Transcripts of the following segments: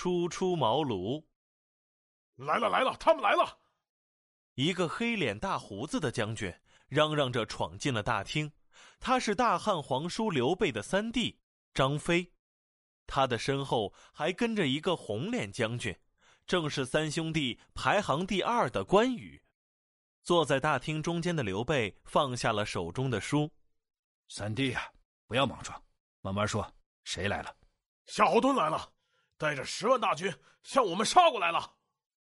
初出茅庐。来了来了，他们来了！一个黑脸大胡子的将军嚷嚷着闯进了大厅。他是大汉皇叔刘备的三弟张飞，他的身后还跟着一个红脸将军，正是三兄弟排行第二的关羽。坐在大厅中间的刘备放下了手中的书：“三弟呀，不要莽撞，慢慢说，谁来了？”夏侯惇来了，带着十万大军向我们杀过来了。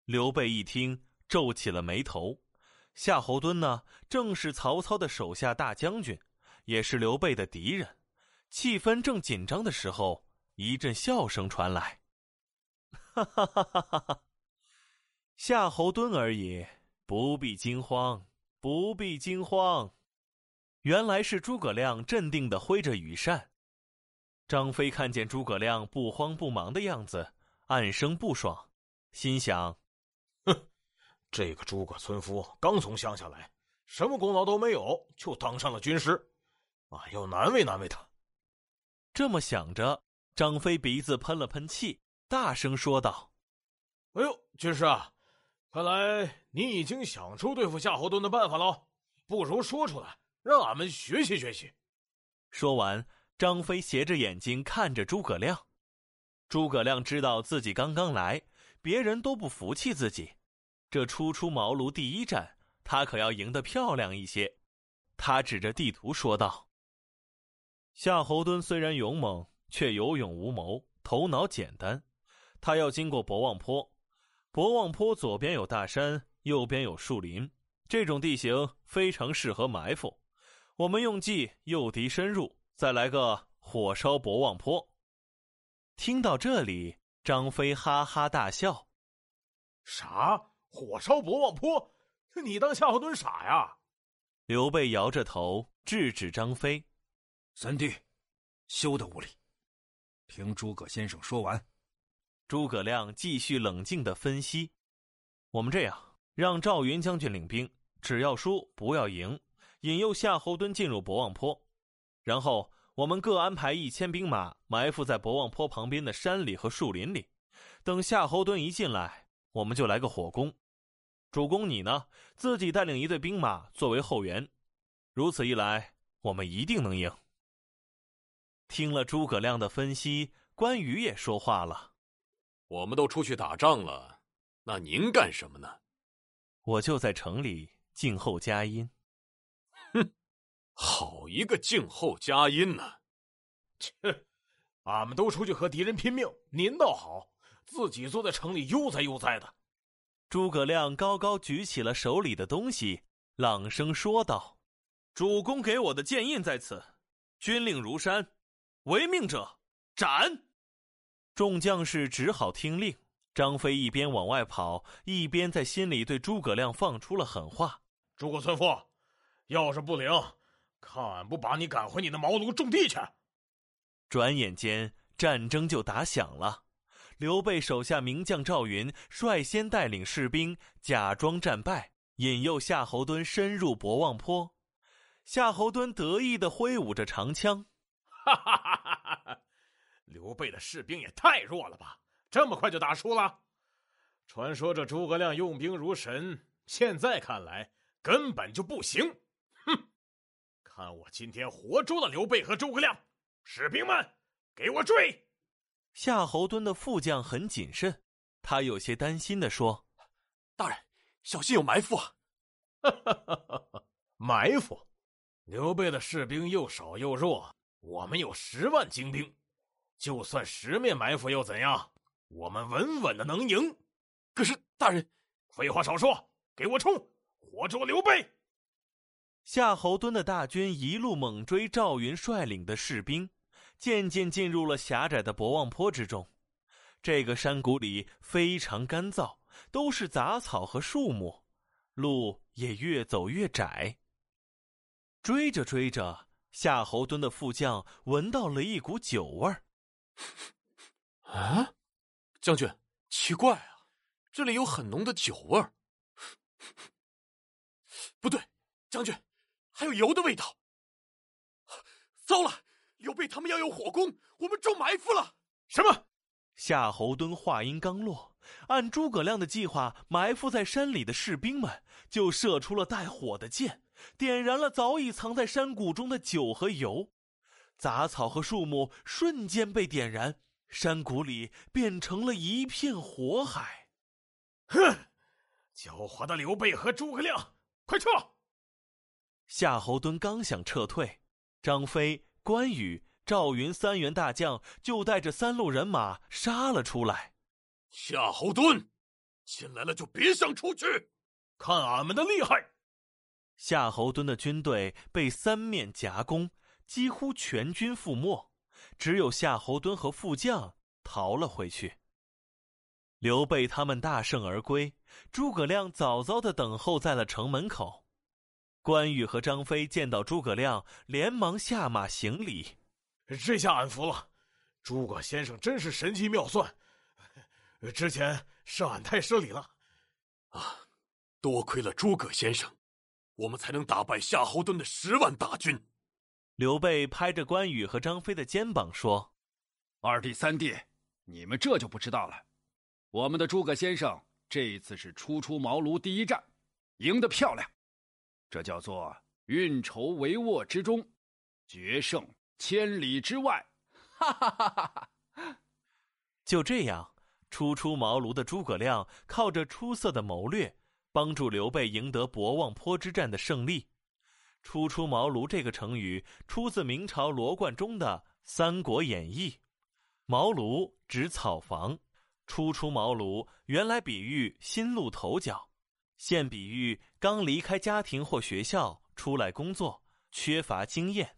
刘备一听，皱起了眉头。夏侯惇呢，正是曹操的手下大将军。也是刘备的敌人，气氛正紧张的时候，一阵笑声传来。哈哈哈哈哈哈！夏侯惇而已，不必惊慌，不必惊慌。原来是诸葛亮镇定的挥着羽扇。张飞看见诸葛亮不慌不忙的样子，暗生不爽，心想：哼，这个诸葛村夫刚从乡下来，什么功劳都没有，就当上了军师。啊，要难为难为他。这么想着，张飞鼻子喷了喷气，大声说道：“哎呦，军师啊，看来你已经想出对付夏侯惇的办法了，不如说出来，让俺们学习学习。”说完，张飞斜着眼睛看着诸葛亮。诸葛亮知道自己刚刚来，别人都不服气自己，这初出茅庐第一战，他可要赢得漂亮一些。他指着地图说道。夏侯惇虽然勇猛，却有勇无谋，头脑简单。他要经过博望坡，博望坡左边有大山，右边有树林，这种地形非常适合埋伏。我们用计诱敌深入，再来个火烧博望坡。听到这里，张飞哈哈大笑：“啥？火烧博望坡？你当夏侯惇傻呀？”刘备摇着头制止张飞。三弟，休得无礼！听诸葛先生说完。诸葛亮继续冷静的分析：“我们这样，让赵云将军领兵，只要输不要赢，引诱夏侯惇进入博望坡。然后我们各安排一千兵马埋伏在博望坡旁边的山里和树林里。等夏侯惇一进来，我们就来个火攻。主公你呢，自己带领一队兵马作为后援。如此一来，我们一定能赢。”听了诸葛亮的分析，关羽也说话了：“我们都出去打仗了，那您干什么呢？”“我就在城里静候佳音。”“哼，好一个静候佳音呢！”“ 切，俺们都出去和敌人拼命，您倒好，自己坐在城里悠哉悠哉的。”诸葛亮高高举起了手里的东西，朗声说道：“主公给我的剑印在此，军令如山。”违命者斩！众将士只好听令。张飞一边往外跑，一边在心里对诸葛亮放出了狠话：“诸葛村夫，要是不灵，看俺不把你赶回你的茅庐种地去！”转眼间，战争就打响了。刘备手下名将赵云率先带领士兵假装战败，引诱夏侯惇深入博望坡。夏侯惇得意的挥舞着长枪。哈哈哈哈哈！刘备的士兵也太弱了吧，这么快就打输了。传说这诸葛亮用兵如神，现在看来根本就不行。哼！看我今天活捉了刘备和诸葛亮！士兵们，给我追！夏侯惇的副将很谨慎，他有些担心的说：“大人，小心有埋伏啊！”哈哈哈哈哈！埋伏？刘备的士兵又少又弱。我们有十万精兵，就算十面埋伏又怎样？我们稳稳的能赢。可是大人，废话少说，给我冲！活捉刘备！夏侯惇的大军一路猛追赵云率领的士兵，渐渐进入了狭窄的博望坡之中。这个山谷里非常干燥，都是杂草和树木，路也越走越窄。追着追着。夏侯惇的副将闻到了一股酒味儿。啊，将军，奇怪啊，这里有很浓的酒味儿。不对，将军，还有油的味道。糟了，刘备他们要有火攻，我们中埋伏了。什么？夏侯惇话音刚落，按诸葛亮的计划，埋伏在山里的士兵们就射出了带火的箭，点燃了早已藏在山谷中的酒和油，杂草和树木瞬间被点燃，山谷里变成了一片火海。哼，狡猾的刘备和诸葛亮，快撤！夏侯惇刚想撤退，张飞、关羽。赵云三员大将就带着三路人马杀了出来。夏侯惇，进来了就别想出去，看俺们的厉害！夏侯惇的军队被三面夹攻，几乎全军覆没，只有夏侯惇和副将逃了回去。刘备他们大胜而归，诸葛亮早早的等候在了城门口。关羽和张飞见到诸葛亮，连忙下马行礼。这下俺服了，诸葛先生真是神机妙算，之前是俺太失礼了，啊，多亏了诸葛先生，我们才能打败夏侯惇的十万大军。刘备拍着关羽和张飞的肩膀说：“二弟三弟，你们这就不知道了，我们的诸葛先生这一次是初出茅庐第一战，赢得漂亮，这叫做运筹帷幄之中，决胜。”千里之外，哈哈哈哈哈！就这样，初出茅庐的诸葛亮靠着出色的谋略，帮助刘备赢得博望坡之战的胜利。初出茅庐这个成语出自明朝罗贯中的《三国演义》，茅庐指草房，初出茅庐原来比喻新露头角，现比喻刚离开家庭或学校出来工作，缺乏经验。